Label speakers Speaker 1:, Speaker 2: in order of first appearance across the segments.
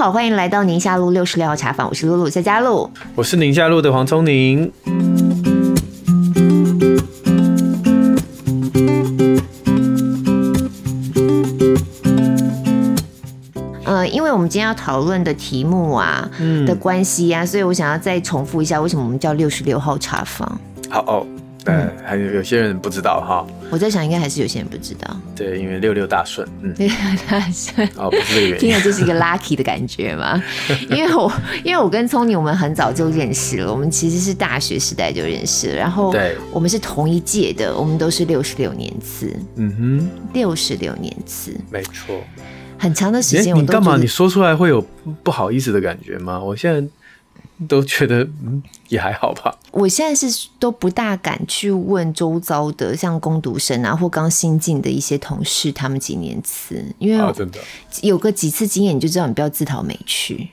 Speaker 1: 好，欢迎来到宁夏路六十六号茶坊，我是露露夏佳璐，
Speaker 2: 我是宁夏路的黄聪宁。
Speaker 1: 呃，因为我们今天要讨论的题目啊、嗯、的关系啊，所以我想要再重复一下，为什么我们叫六十六号茶坊？
Speaker 2: 好哦。呃，还有有些人不知道哈。
Speaker 1: 我在想，应该还是有些人不知道。
Speaker 2: 对，因为六六大顺，嗯，
Speaker 1: 六六大顺。
Speaker 2: 哦，不是这个原因。
Speaker 1: 听了就是一个 lucky 的感觉嘛。因为我，因为我跟聪宁，我们很早就认识了。我们其实是大学时代就认识了，然后对，我们是同一届的，我们都是六十六年次。嗯哼，六十六年次，
Speaker 2: 没错。
Speaker 1: 很长的时间，我
Speaker 2: 你干嘛？你说出来会有不好意思的感觉吗？我现在。都觉得嗯也还好吧。
Speaker 1: 我现在是都不大敢去问周遭的像工读生啊或刚新进的一些同事，他们几年次，因为真的有个几次经验，你就知道你不要自讨没趣。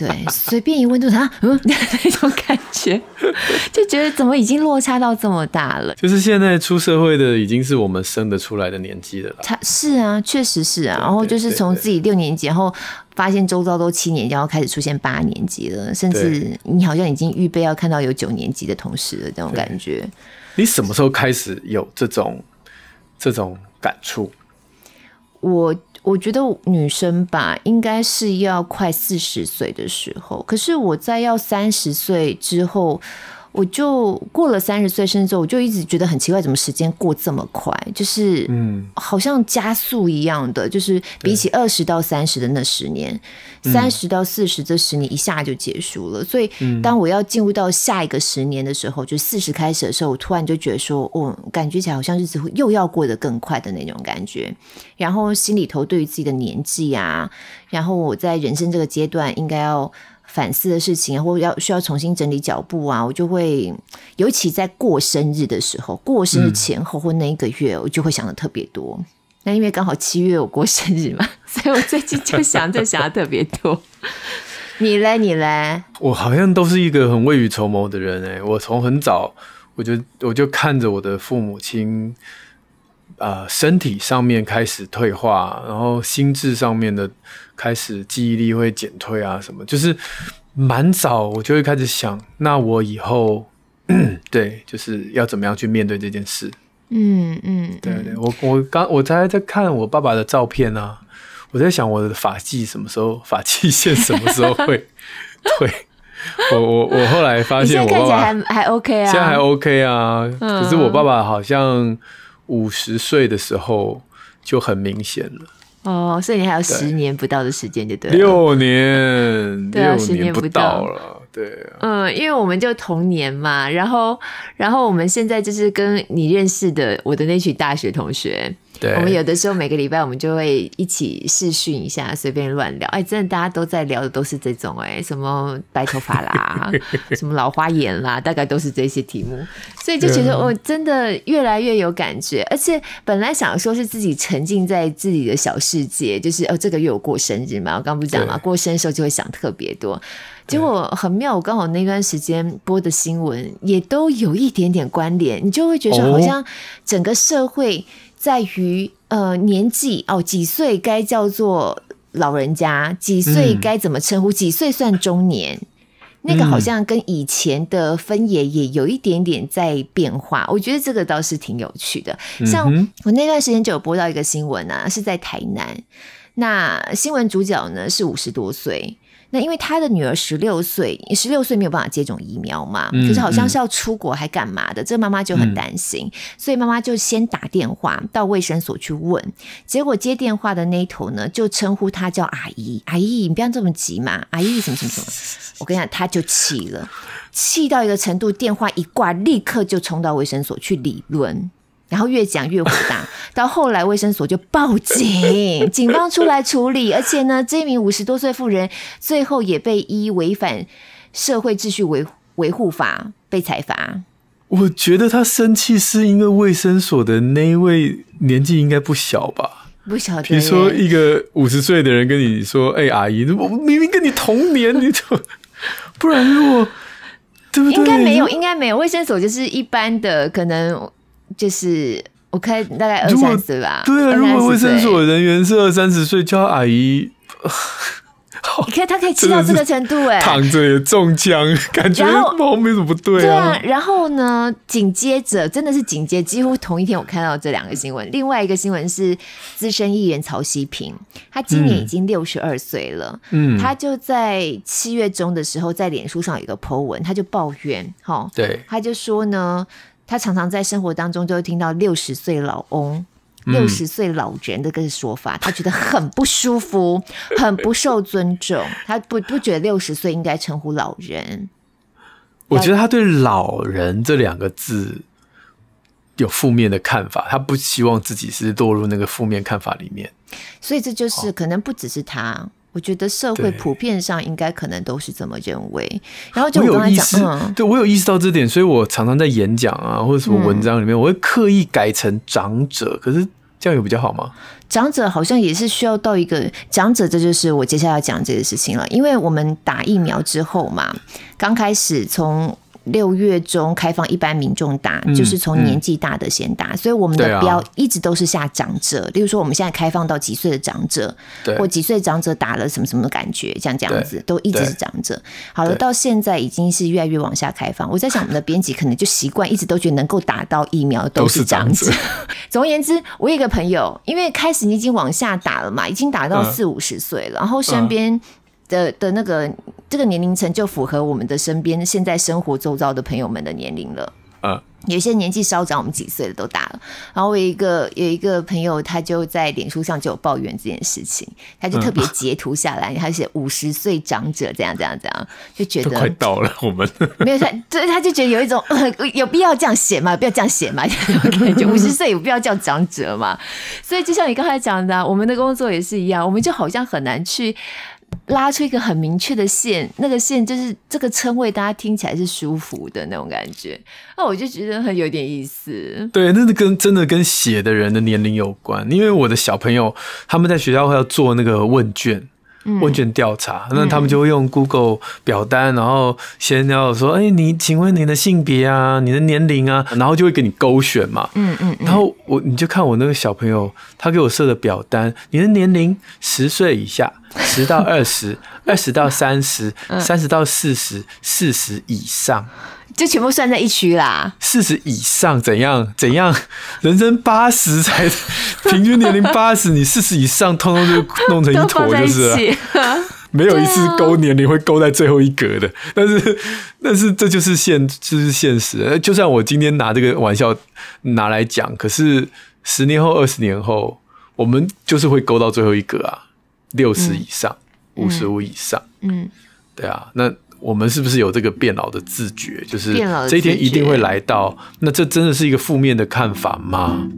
Speaker 1: 对，随便一问就是他嗯 那种感觉，就觉得怎么已经落差到这么大了。
Speaker 2: 就是现在出社会的已经是我们生得出来的年纪了。
Speaker 1: 他是啊，确实是啊。然后就是从自己六年级，然后发现周遭都七年级，然后开始出现八年级了，甚至你好像已经预备要看到有九年级的同事了，这种感觉。
Speaker 2: 你什么时候开始有这种这种感触？
Speaker 1: 我。我觉得女生吧，应该是要快四十岁的时候。可是我在要三十岁之后。我就过了三十岁生日之后，我就一直觉得很奇怪，怎么时间过这么快？就是，嗯，好像加速一样的。就是比起二十到三十的那十年，三十到四十这十年一下就结束了。所以，当我要进入到下一个十年的时候，就四十开始的时候，我突然就觉得说，哦，感觉起来好像日子会又要过得更快的那种感觉。然后心里头对于自己的年纪啊，然后我在人生这个阶段应该要。反思的事情，或要需要重新整理脚步啊，我就会，尤其在过生日的时候，过生日前后或那一个月，我就会想的特别多。那、嗯、因为刚好七月我过生日嘛，所以我最近就想这想的特别多。你嘞，你嘞？
Speaker 2: 我好像都是一个很未雨绸缪的人哎、欸，我从很早我就我就看着我的父母亲。呃，身体上面开始退化，然后心智上面的开始记忆力会减退啊，什么，就是蛮早我就会开始想，那我以后 对，就是要怎么样去面对这件事。嗯嗯，对对，我我刚我才在看我爸爸的照片啊，我在想我的发际什么时候，发际线什么时候会 退？我我我后来发现我爸爸，我
Speaker 1: 还还 OK 啊，
Speaker 2: 现在还 OK 啊，可是我爸爸好像。五十岁的时候就很明显了。
Speaker 1: 哦，所以你还有十年不到的时间就对了，
Speaker 2: 六年，对啊，六年不到了，对啊，
Speaker 1: 嗯，因为我们就同年嘛，然后，然后我们现在就是跟你认识的我的那群大学同学。对，我们有的时候每个礼拜我们就会一起试训一下，随便乱聊。哎，真的大家都在聊的都是这种哎，什么白头发啦，什么老花眼啦，大概都是这些题目。所以就觉得我真的越来越有感觉，而且本来想说是自己沉浸在自己的小世界，就是哦这个月我过生日嘛，我刚不是讲嘛，过生日的时候就会想特别多。结果很妙，我刚好那段时间播的新闻也都有一点点关联，你就会觉得好像整个社会。在于呃年纪哦，几岁该叫做老人家，几岁该怎么称呼，嗯、几岁算中年，那个好像跟以前的分野也有一点点在变化。我觉得这个倒是挺有趣的。像我那段时间就有播到一个新闻啊，是在台南，那新闻主角呢是五十多岁。那因为他的女儿十六岁，十六岁没有办法接种疫苗嘛，可是好像是要出国还干嘛的，这个妈妈就很担心，所以妈妈就先打电话到卫生所去问，结果接电话的那一头呢，就称呼她叫阿姨，阿姨你不要这么急嘛，阿姨什么什么什么，我跟你讲，她就气了，气到一个程度，电话一挂，立刻就冲到卫生所去理论。然后越讲越火大，到后来卫生所就报警，警方出来处理，而且呢，这名五十多岁妇人最后也被依违反社会秩序维维护法被裁罚。
Speaker 2: 我觉得他生气是因为卫生所的那一位年纪应该不小吧？
Speaker 1: 不晓得。
Speaker 2: 比如说一个五十岁的人跟你说：“哎、欸，阿姨，我明明跟你同年，你就不然如果对不对？”应
Speaker 1: 该没有，应该没有。卫生所就是一般的，可能。就是我看大概二三十吧，
Speaker 2: 对啊，如果卫生所人员是二三十岁，叫阿姨，
Speaker 1: 你看他可以 气到这个程度，哎，
Speaker 2: 躺着也中枪，感觉后面怎么不对啊？对啊，
Speaker 1: 然后呢，紧接着真的是紧接，几乎同一天我看到这两个新闻。另外一个新闻是资深艺人曹希平，他今年已经六十二岁了，嗯，他就在七月中的时候在脸书上有一个 po 文，他就抱怨，哈，
Speaker 2: 对，
Speaker 1: 他就说呢，他常常在生活当中就会听到六十岁老翁。六十岁老人的这个说法，他觉得很不舒服，很不受尊重。他不不觉得六十岁应该称呼老人。
Speaker 2: 我觉得他对“老人”这两个字有负面的看法，他不希望自己是落入那个负面看法里面。
Speaker 1: 所以这就是可能不只是他，我觉得社会普遍上应该可能都是这么认为。然后就我刚才讲，嗯，
Speaker 2: 对我有意识到这点，所以我常常在演讲啊或者什么文章里面，我会刻意改成长者，可是。这样有比较好吗？
Speaker 1: 长者好像也是需要到一个长者，这就是我接下来要讲这个事情了。因为我们打疫苗之后嘛，刚开始从。六月中开放一般民众打，嗯、就是从年纪大的先打，嗯、所以我们的标一直都是下长者。啊、例如说，我们现在开放到几岁的长者，或几岁长者打了什么什么感觉，像这样子都一直是长者。好了，到现在已经是越来越往下开放。我在想，我们的编辑可能就习惯一直都觉得能够打到疫苗都是长者。长者 总而言之，我有一个朋友，因为开始你已经往下打了嘛，已经打到四五十岁了，嗯、然后身边。的的那个这个年龄层就符合我们的身边现在生活周遭的朋友们的年龄了。嗯，有些年纪稍长，我们几岁的都大了。然后我有一个有一个朋友，他就在脸书上就有抱怨这件事情，他就特别截图下来，他写五十岁长者这样这样这样，就觉得
Speaker 2: 快到了我们
Speaker 1: 没有他，所以他就觉得有一种有必要这样写吗？不要这样写吗？感觉五十岁有必要叫长者吗？所以就像你刚才讲的，我们的工作也是一样，我们就好像很难去。拉出一个很明确的线，那个线就是这个称谓，大家听起来是舒服的那种感觉。那我就觉得很有点意思。
Speaker 2: 对，那是跟真的跟写的人的年龄有关，因为我的小朋友他们在学校会要做那个问卷。问卷调查，那他们就会用 Google 表单，然后先要说，哎、欸，你请问你的性别啊，你的年龄啊，然后就会给你勾选嘛。嗯嗯。然后我你就看我那个小朋友，他给我设的表单，你的年龄十岁以下，十到二十，二十到三十，三十到四十，四十以上。
Speaker 1: 就全部算在一区啦。
Speaker 2: 四十以上怎样？怎样？人生八十才平均年龄 八十，你四十以上，通通就弄成一坨，就是了 没有一次勾年龄会勾在最后一格的。但是，但是这就是现，就是现实。就算我今天拿这个玩笑拿来讲，可是十年后、二十年后，我们就是会勾到最后一格啊，六十以上、五十五以上。嗯，对啊，那。我们是不是有这个变老的自觉？就是这一天一定会来到。那这真的是一个负面的看法吗？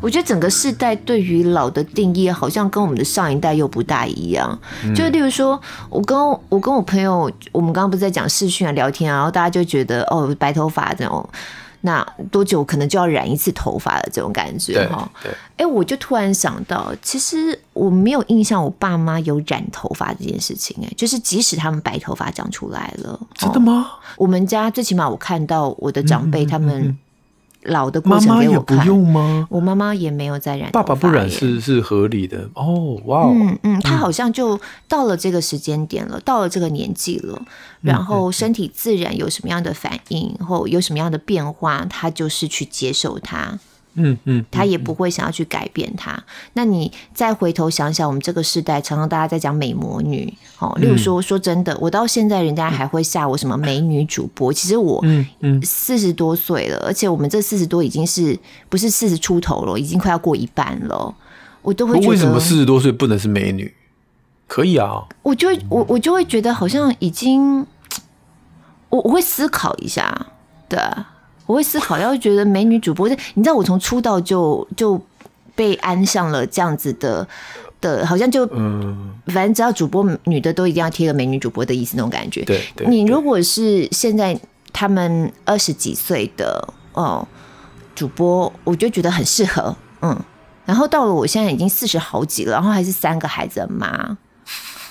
Speaker 1: 我觉得整个世代对于老的定义，好像跟我们的上一代又不大一样。就例如说，我跟我跟我朋友，我们刚刚不是在讲视讯啊、聊天啊，然后大家就觉得哦，白头发这种。那多久可能就要染一次头发的这种感觉哈？对，哎、欸，我就突然想到，其实我没有印象，我爸妈有染头发这件事情。哎，就是即使他们白头发长出来了，
Speaker 2: 真的吗？
Speaker 1: 我们家最起码我看到我的长辈他们。老的过程给我看，妈妈也不用吗？我妈妈也没有在染，
Speaker 2: 爸爸不染是是合理的哦。哇哦，
Speaker 1: 嗯嗯，他好像就到了这个时间点了，嗯、到了这个年纪了，然后身体自然有什么样的反应，或有什么样的变化，他就是去接受它。嗯嗯，他也不会想要去改变他。那你再回头想想，我们这个时代常常大家在讲美魔女，哦，例如说说真的，我到现在人家还会吓我什么美女主播。其实我四十多岁了，而且我们这四十多已经是不是四十出头了，已经快要过一半了。我都会觉得
Speaker 2: 为什么四十多岁不能是美女？可以啊，
Speaker 1: 我就会我我就会觉得好像已经，我我会思考一下，对。我会思考，要是觉得美女主播，你知道我从出道就就被安上了这样子的的，好像就嗯，反正只要主播女的都一定要贴个美女主播的意思那种感觉。对，你如果是现在他们二十几岁的哦主播，我就觉得很适合，嗯。然后到了我现在已经四十好几了，然后还是三个孩子的妈，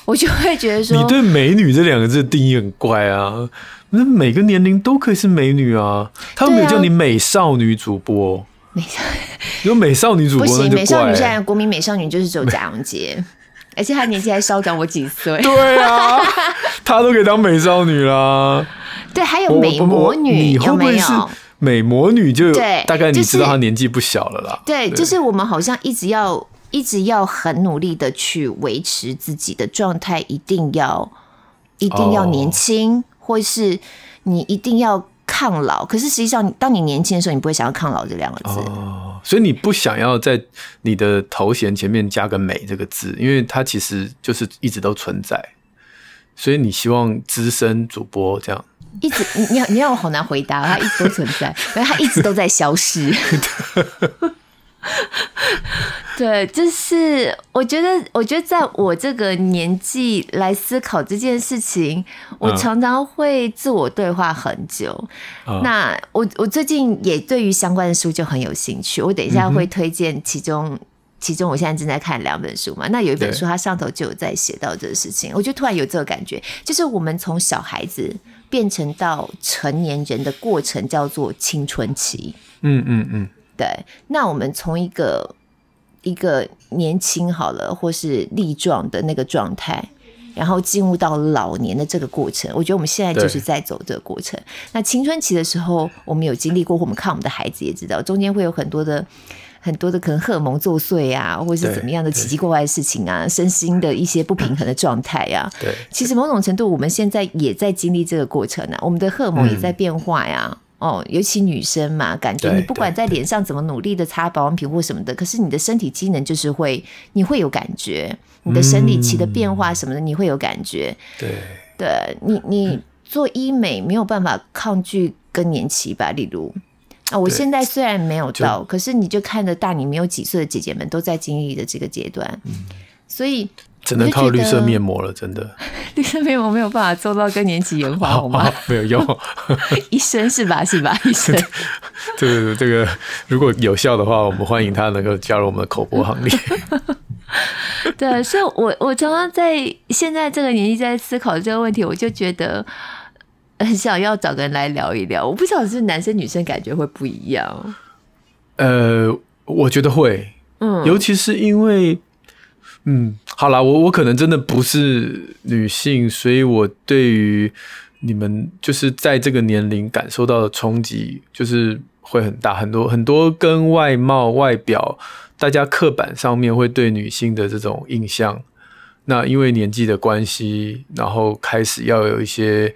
Speaker 1: 我就会觉得说，
Speaker 2: 你对“美女”这两个字的定义很怪啊。那每个年龄都可以是美女啊，他们没有叫你美少女主播。美少，有美少女主播不行，
Speaker 1: 美少女现在国民美少女就是只有贾永婕，而且她年纪还稍长我几岁。
Speaker 2: 对啊，她都可以当美少女啦。
Speaker 1: 对，还有美魔女，有没有？
Speaker 2: 美魔女就对，大概你知道她年纪不小了啦。
Speaker 1: 对，就是我们好像一直要一直要很努力的去维持自己的状态，一定要一定要年轻，或是你一定要。抗老，可是实际上，当你年轻的时候，你不会想要“抗老”这两个字。
Speaker 2: 哦，所以你不想要在你的头衔前面加个“美”这个字，因为它其实就是一直都存在。所以你希望资深主播这样
Speaker 1: 一直，你你你让我好难回答，它一直都存在，因为它一直都在消失。对，就是我觉得，我觉得在我这个年纪来思考这件事情，我常常会自我对话很久。嗯、那我我最近也对于相关的书就很有兴趣，我等一下会推荐其中、嗯、其中我现在正在看两本书嘛。那有一本书，它上头就有在写到这个事情，我就突然有这个感觉，就是我们从小孩子变成到成年人的过程叫做青春期。嗯嗯嗯。对，那我们从一个一个年轻好了，或是力壮的那个状态，然后进入到老年的这个过程，我觉得我们现在就是在走这个过程。那青春期的时候，我们有经历过，我们看我们的孩子也知道，中间会有很多的很多的可能荷尔蒙作祟啊，或者是怎么样的奇奇怪怪的事情啊，身心的一些不平衡的状态呀。对，其实某种程度，我们现在也在经历这个过程啊，我们的荷尔蒙也在变化呀。嗯哦，尤其女生嘛，感觉你不管在脸上怎么努力的擦保养品或什么的，可是你的身体机能就是会，你会有感觉，你的生理期的变化什么的，你会有感觉。对，对你，你做医美没有办法抗拒更年期吧？例如啊，我现在虽然没有到，可是你就看着大你没有几岁的姐姐们都在经历的这个阶段，所以。
Speaker 2: 只能靠绿色面膜了，真的。
Speaker 1: 绿色面膜没有办法做到更年期延缓，好吗？
Speaker 2: 没有用。
Speaker 1: 医生是吧？是吧？医生。
Speaker 2: 对对对这个，如果有效的话，我们欢迎他能够加入我们的口播行列。
Speaker 1: 对，所以我我常常在现在这个年纪在思考这个问题，我就觉得很想要找个人来聊一聊。我不晓得是男生女生感觉会不一样。
Speaker 2: 呃，我觉得会，嗯，尤其是因为。嗯，好啦，我我可能真的不是女性，所以我对于你们就是在这个年龄感受到的冲击，就是会很大，很多很多跟外貌、外表，大家刻板上面会对女性的这种印象，那因为年纪的关系，然后开始要有一些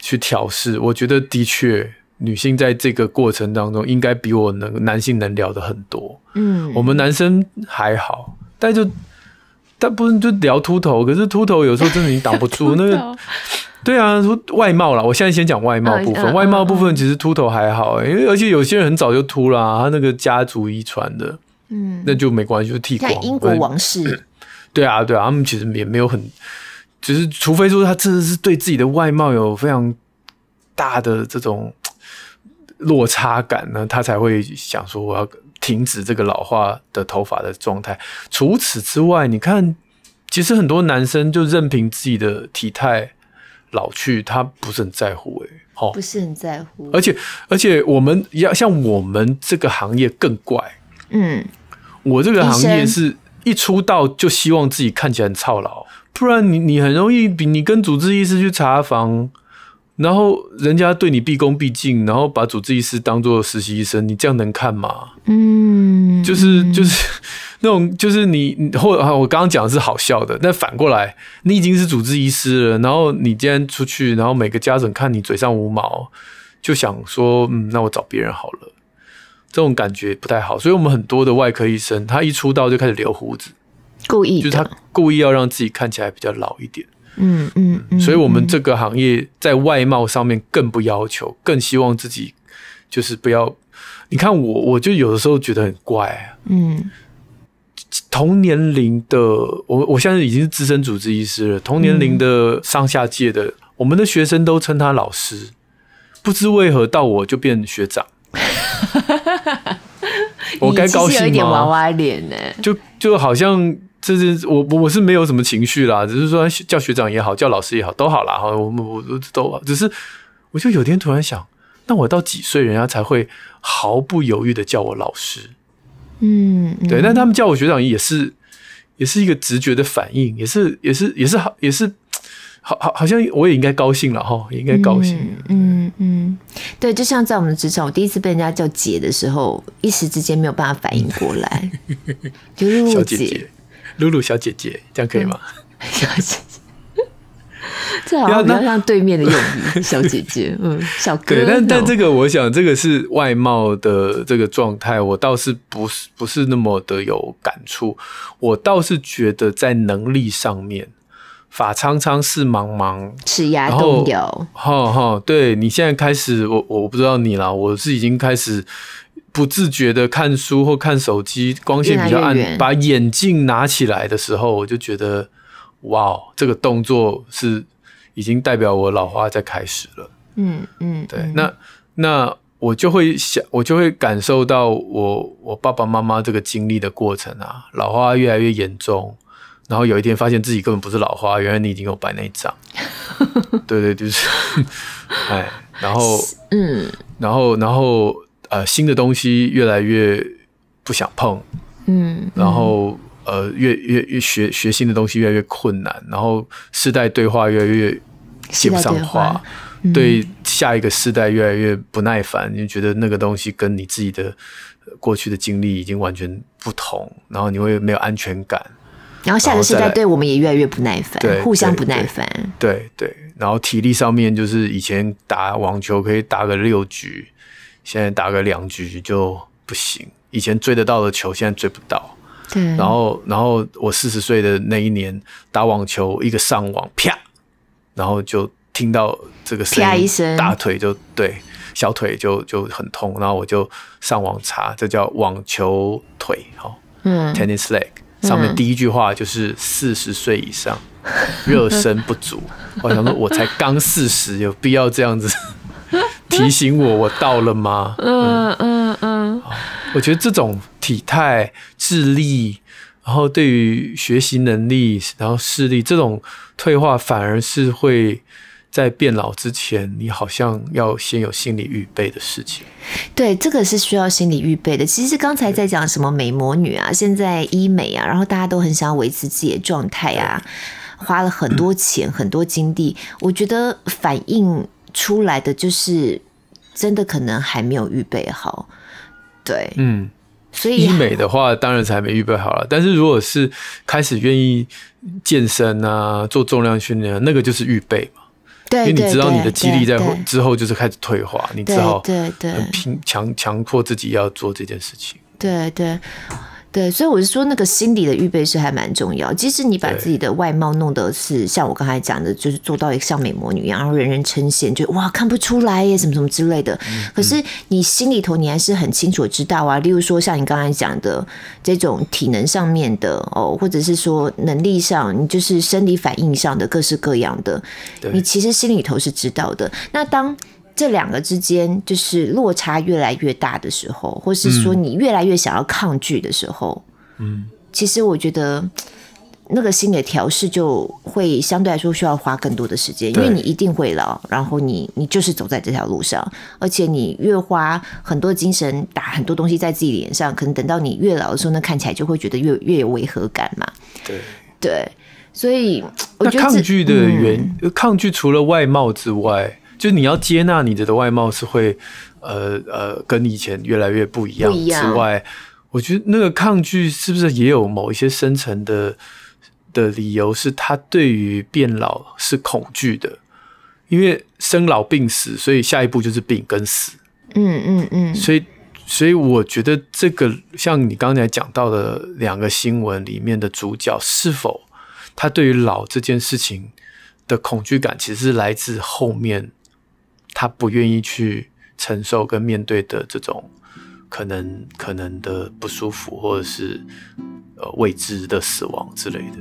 Speaker 2: 去调试。我觉得的确，女性在这个过程当中，应该比我能男性能聊的很多。嗯，我们男生还好，但就。但不是就聊秃头，可是秃头有时候真的你挡不住 那个。对啊，说外貌啦，我现在先讲外貌部分。外貌部分其实秃头还好，因为而且有些人很早就秃了，啊，他那个家族遗传的，嗯，那就没关系，就剃光。
Speaker 1: 英国王室，
Speaker 2: 对啊，对啊，他们其实也没有很，只是除非说他真的是对自己的外貌有非常大的这种落差感呢，他才会想说我要。停止这个老化的头发的状态。除此之外，你看，其实很多男生就任凭自己的体态老去，他不是很在乎哎，哦，
Speaker 1: 不是很在乎。
Speaker 2: 而且而且，我们要像我们这个行业更怪。嗯，我这个行业是一出道就希望自己看起来很操劳，不然你你很容易比你跟主治医师去查房。然后人家对你毕恭毕敬，然后把主治医师当做实习医生，你这样能看吗？嗯，就是就是 那种，就是你或我刚刚讲的是好笑的，但反过来，你已经是主治医师了，然后你今天出去，然后每个家长看你嘴上无毛，就想说，嗯，那我找别人好了，这种感觉不太好。所以我们很多的外科医生，他一出道就开始留胡子，
Speaker 1: 故意，
Speaker 2: 就是他故意要让自己看起来比较老一点。
Speaker 1: 嗯嗯，嗯，
Speaker 2: 所以我们这个行业在外貌上面更不要求，更希望自己就是不要。你看我，我就有的时候觉得很怪。嗯，同年龄的我，我现在已经是资深主治医师了。同年龄的上下届的，我们的学生都称他老师，不知为何到我就变学长。我该高兴吗？
Speaker 1: 有一点娃娃脸呢，
Speaker 2: 就就好像。这是我我是没有什么情绪啦，只是说叫学长也好，叫老师也好，都好啦。哈。我们我都都只是，我就有天突然想，那我到几岁人家才会毫不犹豫的叫我老师？
Speaker 1: 嗯，嗯
Speaker 2: 对，但他们叫我学长也是也是一个直觉的反应，也是也是也是好也是。好好，好像我也应该高兴了哈，也应该高兴。
Speaker 1: 嗯嗯，嗯，对，就像在我们的职场，我第一次被人家叫姐的时候，一时之间没有办法反应过来。就露露姐，
Speaker 2: 露露小姐姐，这样可以吗？
Speaker 1: 嗯、小姐姐，这好像比较像对面的用语，小姐姐，嗯，小哥。
Speaker 2: 对，但但这个，我想这个是外貌的这个状态，我倒是不是不是那么的有感触，我倒是觉得在能力上面。法苍苍，事茫茫，
Speaker 1: 齿牙动摇。
Speaker 2: 哈哈，对，你现在开始，我我不知道你啦，我是已经开始不自觉的看书或看手机，光线比较暗，把眼镜拿起来的时候，我就觉得，哇，这个动作是已经代表我老花在开始了。
Speaker 1: 嗯嗯，
Speaker 2: 对，那那我就会想，我就会感受到我我爸爸妈妈这个经历的过程啊，老花越来越严重。然后有一天发现自己根本不是老花，原来你已经有白内障。对对，就是，哎，然后，嗯，然后，然后，呃，新的东西越来越不想碰，嗯，然后，呃，越越越学学新的东西越来越困难，然后世代对话越来越接不上话，对，对下一个世代越来越不耐烦，你觉得那个东西跟你自己的过去的经历已经完全不同，然后你会没有安全感。
Speaker 1: 然后下个世代对我们也越来越不耐烦，互相不耐烦。
Speaker 2: 对对，然后体力上面就是以前打网球可以打个六局，现在打个两局就不行。以前追得到的球，现在追不到。
Speaker 1: 对。
Speaker 2: 然后，然后我四十岁的那一年打网球，一个上网啪，然后就听到这个声音，
Speaker 1: 啪一声，
Speaker 2: 大腿就对，小腿就就很痛。然后我就上网查，这叫网球腿，哈，嗯，tennis leg。上面第一句话就是四十岁以上，热身不足。我想说，我才刚四十，有必要这样子提醒我，我到了吗？嗯嗯嗯。我觉得这种体态、智力，然后对于学习能力，然后视力这种退化，反而是会。在变老之前，你好像要先有心理预备的事情。
Speaker 1: 对，这个是需要心理预备的。其实刚才在讲什么美魔女啊，现在医美啊，然后大家都很想要维持自己的状态啊，花了很多钱、很多精力，我觉得反映出来的就是真的可能还没有预备好。对，
Speaker 2: 嗯，
Speaker 1: 所以
Speaker 2: 医美的话，当然才没预备好了。但是如果是开始愿意健身啊，做重量训练，那个就是预备嘛。
Speaker 1: 对，
Speaker 2: 因为你知道你的肌力在之后就是开始退化，你只好
Speaker 1: 对对
Speaker 2: 拼强强迫自己要做这件事情。
Speaker 1: 对对。对，所以我是说，那个心理的预备是还蛮重要。即使你把自己的外貌弄得是像我刚才讲的，就是做到一个像美魔女一样，然后人人称羡，就哇看不出来耶，什么什么之类的。可是你心里头你还是很清楚知道啊。例如说像你刚才讲的这种体能上面的哦，或者是说能力上，你就是生理反应上的各式各样的，你其实心里头是知道的。那当这两个之间就是落差越来越大的时候，或是说你越来越想要抗拒的时候，嗯，其实我觉得那个心理调试就会相对来说需要花更多的时间，因为你一定会老，然后你你就是走在这条路上，而且你越花很多精神打很多东西在自己脸上，可能等到你越老的时候，那看起来就会觉得越越有违和感嘛。
Speaker 2: 对
Speaker 1: 对，所以我觉得
Speaker 2: 抗拒的原、嗯、抗拒除了外貌之外。就你要接纳你的的外貌是会，呃呃，跟以前越来越不一样之外，我觉得那个抗拒是不是也有某一些深层的的理由？是他对于变老是恐惧的，因为生老病死，所以下一步就是病跟死。
Speaker 1: 嗯嗯嗯。
Speaker 2: 所以所以我觉得这个像你刚才讲到的两个新闻里面的主角，是否他对于老这件事情的恐惧感，其实是来自后面。他不愿意去承受跟面对的这种可能可能的不舒服，或者是呃未知的死亡之类的。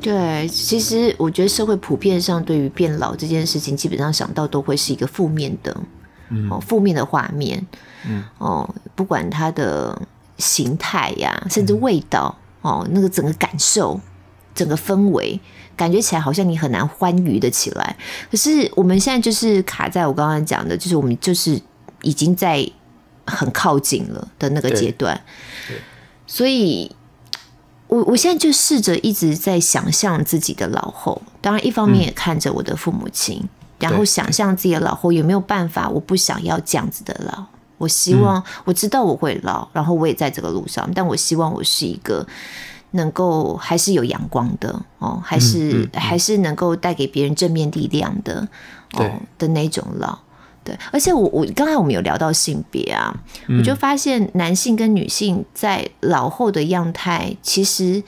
Speaker 1: 对，其实我觉得社会普遍上对于变老这件事情，基本上想到都会是一个负面的，嗯、哦，负面的画面，嗯，哦，不管他的形态呀，甚至味道，嗯、哦，那个整个感受，整个氛围，感觉起来好像你很难欢愉的起来。可是我们现在就是卡在我刚刚讲的，就是我们就是已经在很靠近了的那个阶段，所以。我我现在就试着一直在想象自己的老后，当然一方面也看着我的父母亲，嗯、然后想象自己的老后有没有办法，我不想要这样子的老，我希望、嗯、我知道我会老，然后我也在这个路上，但我希望我是一个能够还是有阳光的哦，还是、嗯嗯、还是能够带给别人正面力量的哦的那种老。对，而且我我刚才我们有聊到性别啊，嗯、我就发现男性跟女性在老后的样态，其实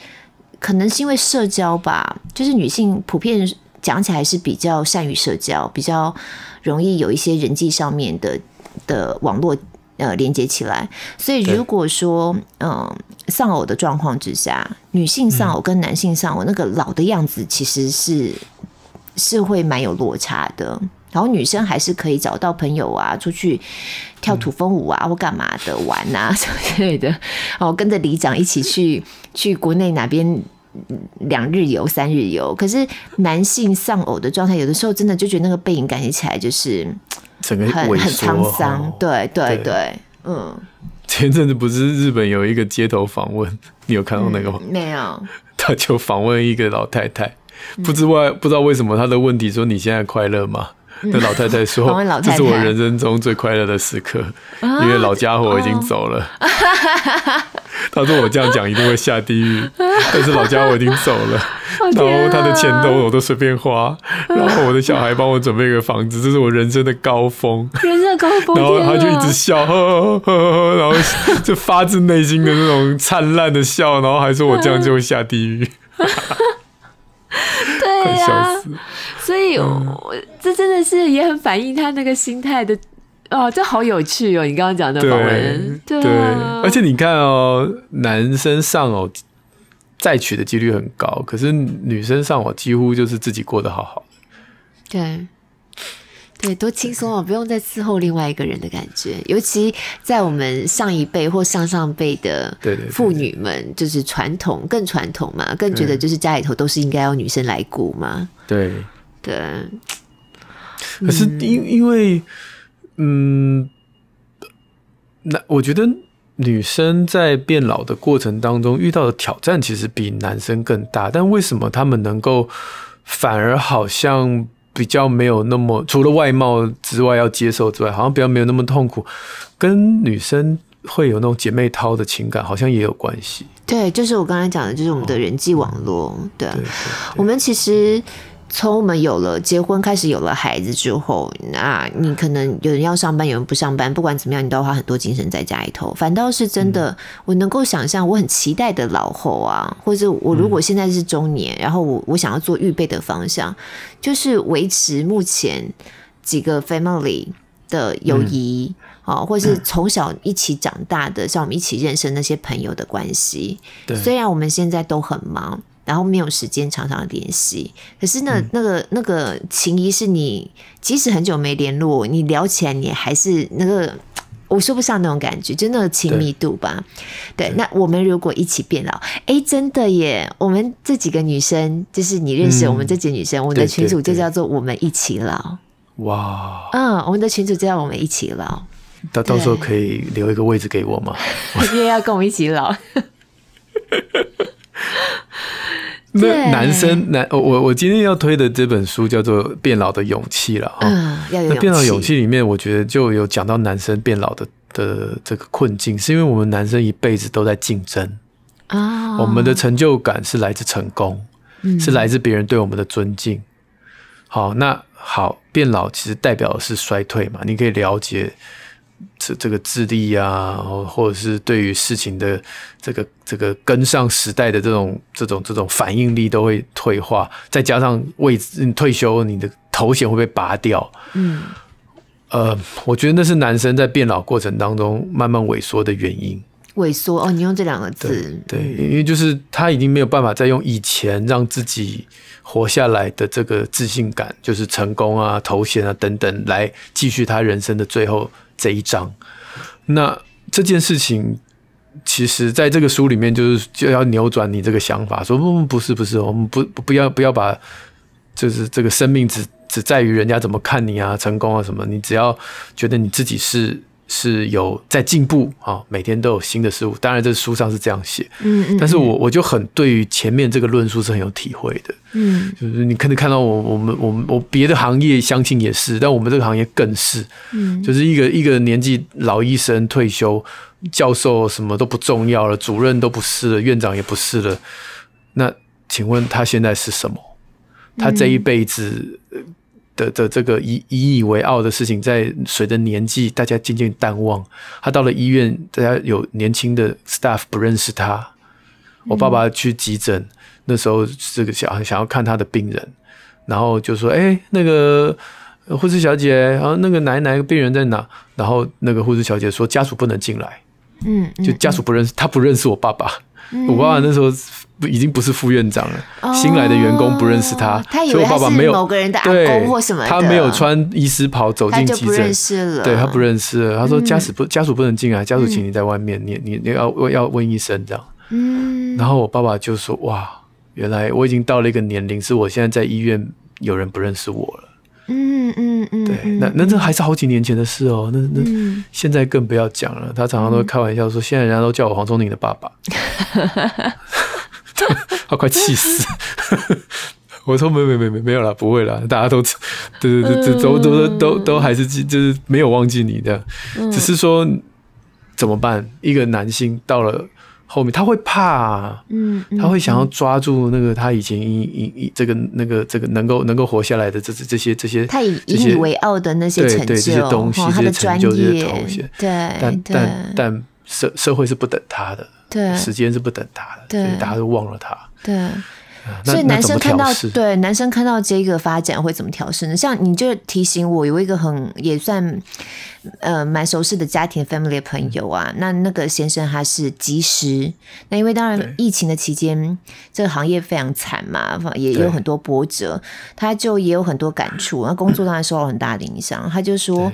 Speaker 1: 可能是因为社交吧，就是女性普遍讲起来是比较善于社交，比较容易有一些人际上面的的网络呃连接起来，所以如果说嗯、呃、丧偶的状况之下，女性丧偶跟男性丧偶、嗯、那个老的样子，其实是是会蛮有落差的。然后女生还是可以找到朋友啊，出去跳土风舞啊，或干嘛的玩啊什么 之类的。然后跟着里长一起去去国内哪边两日游、三日游。可是男性丧偶的状态，有的时候真的就觉得那个背影感觉起来就是很很沧桑。对对对，嗯。
Speaker 2: 前阵子不是日本有一个街头访问，你有看到那个吗？
Speaker 1: 嗯、没有。
Speaker 2: 他就访问一个老太太，不知外不知道为什么他的问题说：“你现在快乐吗？”那老太太 说：“这是我人生中最快乐的时刻，因为老家伙已经走了。”他说：“我这样讲一定会下地狱，但是老家伙已经走了，然后他的钱都我都随便花，然后我的小孩帮我准备一个房子，这是我人生的高峰，
Speaker 1: 人生的高峰。
Speaker 2: 然后他就一直笑，呵呵呵，然后就发自内心的那种灿烂的笑，然后还说我这样就会下地狱。”
Speaker 1: 对呀、啊，所以我这真的是也很反映他那个心态的哦，这好有趣哦！你刚刚讲的访问，对，
Speaker 2: 对，而且你看哦，男生上偶再娶的几率很高，可是女生上偶几乎就是自己过得好好的，
Speaker 1: 对。对，多轻松哦，不用再伺候另外一个人的感觉。尤其在我们上一辈或上上辈的妇女们，就是传统更传统嘛，更觉得就是家里头都是应该要女生来顾嘛。
Speaker 2: 对
Speaker 1: 对。
Speaker 2: 可是因因为，嗯，那我觉得女生在变老的过程当中遇到的挑战其实比男生更大，但为什么他们能够反而好像？比较没有那么，除了外貌之外要接受之外，好像比较没有那么痛苦，跟女生会有那种姐妹淘的情感，好像也有关系。
Speaker 1: 对，就是我刚才讲的，就是我们的人际网络。哦、对，对，对，对，我们其实。从我们有了结婚开始有了孩子之后，那你可能有人要上班，有人不上班，不管怎么样，你都要花很多精神在家里头。反倒是真的，我能够想象，我很期待的老后啊，或者我如果现在是中年，然后我我想要做预备的方向，就是维持目前几个 family 的友谊啊，或是从小一起长大的，像我们一起认识那些朋友的关系。对，虽然我们现在都很忙。然后没有时间常常联系，可是呢，那个那个情谊是你即使很久没联络，你聊起来你还是那个我说不上那种感觉，就那个亲密度吧。对，对，那我们如果一起变老，哎，真的耶！我们这几个女生，就是你认识我们这几个女生，嗯、我们的群主就叫做“我们一起老”。哇！嗯，我们的群主就叫“我们一起老”。
Speaker 2: 到到时候可以留一个位置给我吗？
Speaker 1: 因为要跟我们一起老。
Speaker 2: 那男生男，我我今天要推的这本书叫做《变老的勇气》了哈。嗯，要有。那变老勇气里面，我觉得就有讲到男生变老的的这个困境，是因为我们男生一辈子都在竞争啊。我们的成就感是来自成功，是来自别人对我们的尊敬。好，那好，变老其实代表的是衰退嘛？你可以了解。这这个智力啊，或者是对于事情的这个这个跟上时代的这种这种这种反应力都会退化，再加上位置你退休，你的头衔会被拔掉。嗯，呃，我觉得那是男生在变老过程当中慢慢萎缩的原因。
Speaker 1: 萎缩哦，你用这两个字，
Speaker 2: 对，对，因为就是他已经没有办法再用以前让自己活下来的这个自信感，就是成功啊、头衔啊等等，来继续他人生的最后这一章。那这件事情，其实在这个书里面，就是就要扭转你这个想法，说不不是不是，我们不不要不要把，就是这个生命只只在于人家怎么看你啊，成功啊什么，你只要觉得你自己是。是有在进步啊，每天都有新的事物。当然，这书上是这样写，嗯嗯。但是我我就很对于前面这个论述是很有体会的，嗯，就是你可能看到我我们我们我别的行业相信也是，但我们这个行业更是，嗯，就是一个一个年纪老医生退休，教授什么都不重要了，主任都不是了，院长也不是了。那请问他现在是什么？他这一辈子。的的这个以以以为傲的事情，在随着年纪，大家渐渐淡忘。他到了医院，大家有年轻的 staff 不认识他。我爸爸去急诊，嗯、那时候这个想想要看他的病人，然后就说：“哎、欸，那个护士小姐，然后那个哪哪个病人在哪？”然后那个护士小姐说：“家属不能进来。嗯”嗯，就家属不认识，他不认识我爸爸。嗯、我爸爸那时候。不，已经不是副院长了。Oh, 新来的员工不认识他，
Speaker 1: 他以为他是某个人的阿公或什么的。
Speaker 2: 他没有穿医师袍走进急诊，他就不认识了。对，他不认识了。他说家属不、嗯、家属不能进来，家属请你在外面，嗯、你你你要要问医生这样。嗯。然后我爸爸就说：“哇，原来我已经到了一个年龄，是我现在在医院有人不认识我了。”嗯嗯嗯。对，那那这还是好几年前的事哦。那那、嗯、现在更不要讲了。他常常都开玩笑说：“现在人家都叫我黄宗宁的爸爸。” 他快气死！我说没没没没没有了，不会了，大家都对对对，这都都都都还是记就是没有忘记你的，只是说怎么办？一个男性到了后面，他会怕，嗯，他会想要抓住那个他以前以以以这个那个这个能够能够活下来的这这些这些
Speaker 1: 他以引以为傲的那些成就，
Speaker 2: 这些东西，这些成就，这些头衔，
Speaker 1: 对，
Speaker 2: 但但但社社会是不等他的。对，时间是不等他的，对，大家都忘了他。
Speaker 1: 对，所以男生看到对男生看到这个发展会怎么调试呢？像你就提醒我，有一个很也算呃蛮熟悉的家庭 family 的朋友啊，那那个先生他是机师，那因为当然疫情的期间这个行业非常惨嘛，也有很多波折，他就也有很多感触，那工作当然受到很大的影响，他就说。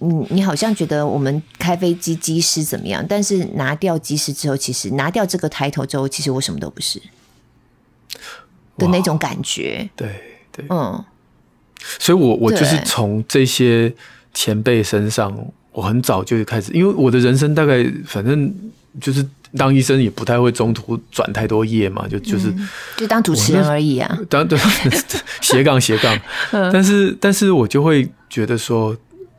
Speaker 1: 你你好像觉得我们开飞机机师怎么样？但是拿掉机师之后，其实拿掉这个抬头之后，其实我什么都不是的那种感觉。
Speaker 2: 对对，嗯。所以我我就是从这些前辈身上，我很早就开始，因为我的人生大概反正就是当医生也不太会中途转太多业嘛，就就是、嗯、
Speaker 1: 就当主持人而已啊。
Speaker 2: 当对斜杠斜杠，但是但是我就会觉得说。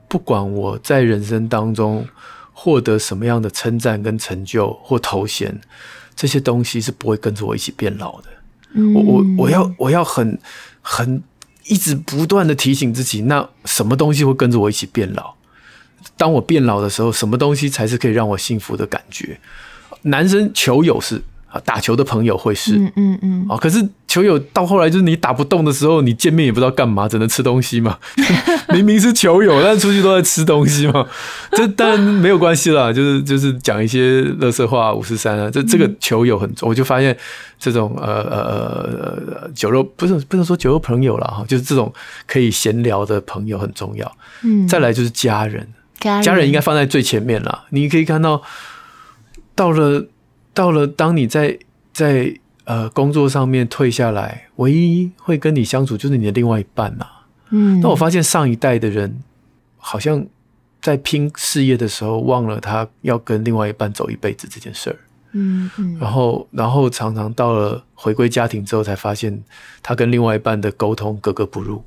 Speaker 2: 不管我在人生当中获得什么样的称赞跟成就或头衔，这些东西是不会跟着我一起变老的。嗯、我我我要我要很很一直不断的提醒自己，那什么东西会跟着我一起变老？当我变老的时候，什么东西才是可以让我幸福的感觉？男生球友是。啊，打球的朋友会是，嗯嗯嗯，啊，可是球友到后来就是你打不动的时候，你见面也不知道干嘛，只能吃东西嘛。明明是球友，但出去都在吃东西嘛。这 当然没有关系啦，就是就是讲一些乐色话，五十三啊。这这个球友很重，我就发现这种呃呃呃酒肉不是不能说酒肉朋友了哈，就是这种可以闲聊的朋友很重要。嗯，再来就是家人，家人，家人应该放在最前面了。你可以看到到了。到了，当你在在呃工作上面退下来，唯一会跟你相处就是你的另外一半呐。嗯，那我发现上一代的人好像在拼事业的时候，忘了他要跟另外一半走一辈子这件事儿。嗯嗯，然后然后常常到了回归家庭之后，才发现他跟另外一半的沟通格格不入。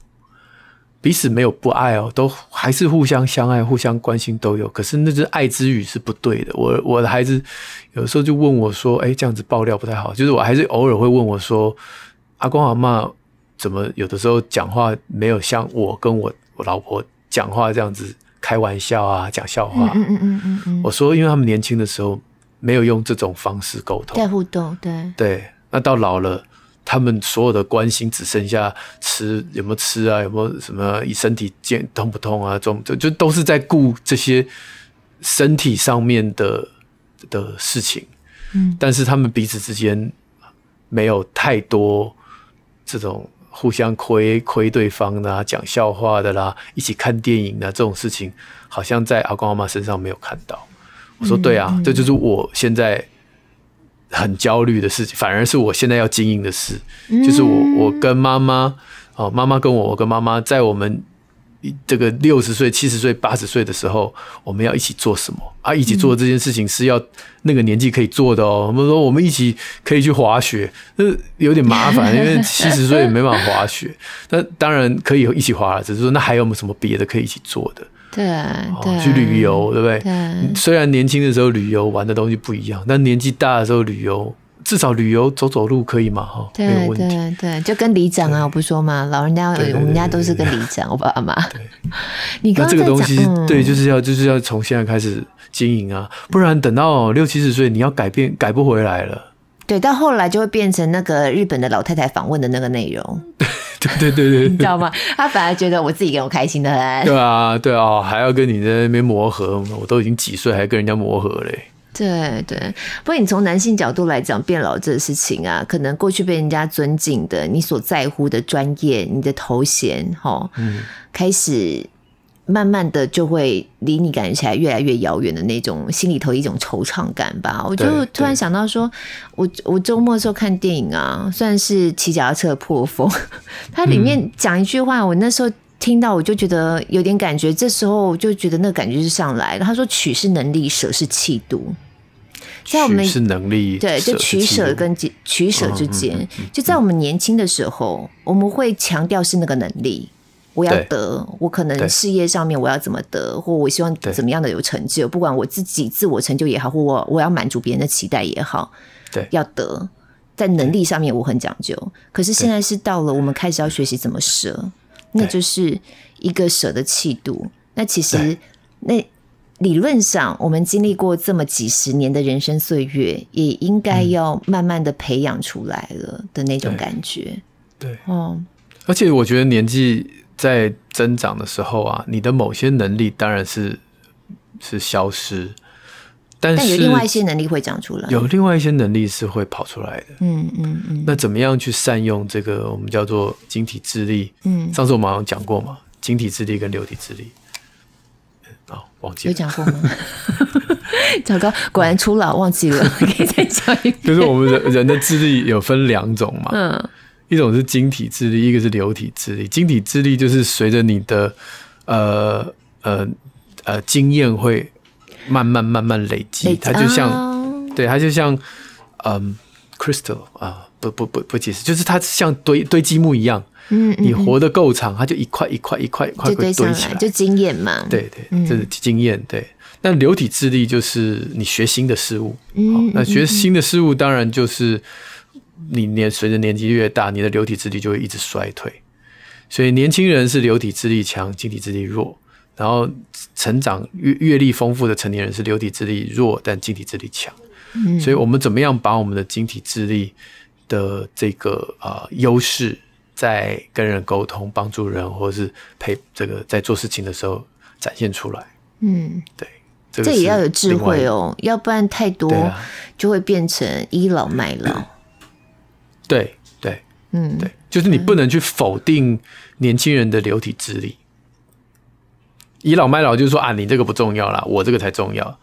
Speaker 2: 彼此没有不爱哦，都还是互相相爱、互相关心都有。可是那只爱之语是不对的。我我的孩子有时候就问我说：“哎，这样子爆料不太好。”就是我还是偶尔会问我说：“阿公阿嬷怎么有的时候讲话没有像我跟我我老婆讲话这样子开玩笑啊，讲笑话？”嗯嗯嗯嗯嗯。我说：“因为他们年轻的时候没有用这种方式沟通，
Speaker 1: 在互动，对
Speaker 2: 对。那到老了。”他们所有的关心只剩下吃有没有吃啊，有没有什么以身体健痛不痛啊，这种就就都是在顾这些身体上面的的事情，嗯，但是他们彼此之间没有太多这种互相亏亏对方的啊，讲笑话的啦，一起看电影的这种事情，好像在阿公阿妈身上没有看到。我说对啊，嗯嗯、这就是我现在很焦虑的事情，反而是我现在要经营的事，嗯、就是我我跟妈妈哦，妈妈跟我，我跟妈妈在我们。这个六十岁、七十岁、八十岁的时候，我们要一起做什么啊？一起做这件事情是要那个年纪可以做的哦。我们说我们一起可以去滑雪，那有点麻烦，因为七十岁没办法滑雪。那当然可以一起滑，只是说那还有没有什么别的可以一起做的？
Speaker 1: 对对，
Speaker 2: 去旅游，对不对？
Speaker 1: 对。
Speaker 2: 虽然年轻的时候旅游玩的东西不一样，但年纪大的时候旅游。至少旅游走走路可以嘛？哈，
Speaker 1: 对对对，就跟里长啊，我不说嘛，老人家我们家都是跟里长，我爸妈。对，你刚刚
Speaker 2: 这个东西，对，就是要就是要从现在开始经营啊，不然等到六七十岁，你要改变改不回来了。
Speaker 1: 对，到后来就会变成那个日本的老太太访问的那个内容。
Speaker 2: 对对对对，
Speaker 1: 你知道吗？他反而觉得我自己给我开心的很。
Speaker 2: 对啊，对啊，还要跟你在那边磨合，我都已经几岁，还跟人家磨合嘞。
Speaker 1: 对对，不过你从男性角度来讲，变老这个事情啊，可能过去被人家尊敬的，你所在乎的专业，你的头衔，哈，嗯，开始慢慢的就会离你感觉起来越来越遥远的那种心里头一种惆怅感吧。我就突然想到说，我我周末的时候看电影啊，算是骑脚踏车破风，它里面讲一句话，我那时候听到我就觉得有点感觉，这时候我就觉得那个感觉是上来了。他说：“取是能力，舍是气度。”在我们
Speaker 2: 是能力
Speaker 1: 对，就取舍跟取舍之间，嗯嗯嗯、就在我们年轻的时候，我们会强调是那个能力，我要得，我可能事业上面我要怎么得，或我希望怎么样的有成就，不管我自己自我成就也好，或我我要满足别人的期待也好，
Speaker 2: 对，
Speaker 1: 要得，在能力上面我很讲究。可是现在是到了我们开始要学习怎么舍，那就是一个舍的气度。那其实那。理论上，我们经历过这么几十年的人生岁月，也应该要慢慢的培养出来了的那种感觉。
Speaker 2: 对，哦、嗯，而且我觉得年纪在增长的时候啊，你的某些能力当然是是消失，但是
Speaker 1: 但有另外一些能力会长出来，
Speaker 2: 有另外一些能力是会跑出来的。
Speaker 1: 嗯嗯嗯。嗯，
Speaker 2: 那怎么样去善用这个我们叫做晶体智力？嗯，上次我们好像讲过嘛，晶体智力跟流体智力。忘记了
Speaker 1: 有讲过吗？糟糕，果然初老忘记了，可以再讲一遍。
Speaker 2: 就是我们人人的智力有分两种嘛，嗯，一种是晶体智力，一个是流体智力。晶体智力就是随着你的呃呃呃经验会慢慢慢慢累积，它就像、哦、对，它就像嗯 crystal 啊，不不不不解释，就是它像堆堆积木一样。嗯，你活得够长，它就一块一块一块一块堆起来，
Speaker 1: 就经验嘛。
Speaker 2: 对对，这是经验。对，那流体智力就是你学新的事物。嗯，那学新的事物，当然就是你年随着年纪越大，你的流体智力就会一直衰退。所以年轻人是流体智力强，晶体智力弱。然后成长阅阅历丰富的成年人是流体智力弱，但晶体智力强。嗯，所以我们怎么样把我们的晶体智力的这个啊优势？在跟人沟通、帮助人，或者是陪这个在做事情的时候展现出来。嗯，对，这，
Speaker 1: 这也要有智慧哦，要不然太多就会变成倚老卖老。
Speaker 2: 对对，嗯，对，就是你不能去否定年轻人的流体智力。倚老卖老就是说啊，你这个不重要啦，我这个才重要。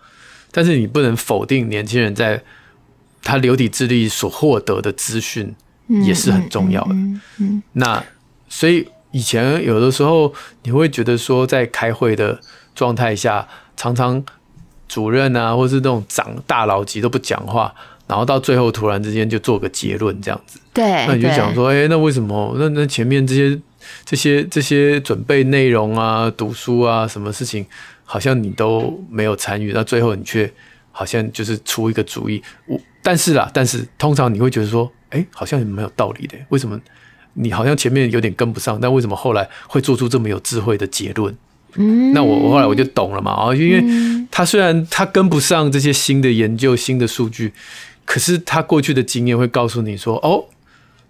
Speaker 2: 但是你不能否定年轻人在他流体智力所获得的资讯。也是很重要的。嗯嗯嗯、那所以以前有的时候你会觉得说，在开会的状态下，常常主任啊，或是那种长大佬级都不讲话，然后到最后突然之间就做个结论这样子。
Speaker 1: 对，
Speaker 2: 那你就想说，哎、欸，那为什么？那那前面这些这些这些准备内容啊、读书啊，什么事情，好像你都没有参与，那最后你却好像就是出一个主意。我但是啦，但是通常你会觉得说。哎，好像也蛮有道理的。为什么你好像前面有点跟不上，但为什么后来会做出这么有智慧的结论？嗯，那我我后来我就懂了嘛。啊，因为他虽然他跟不上这些新的研究、新的数据，可是他过去的经验会告诉你说：哦，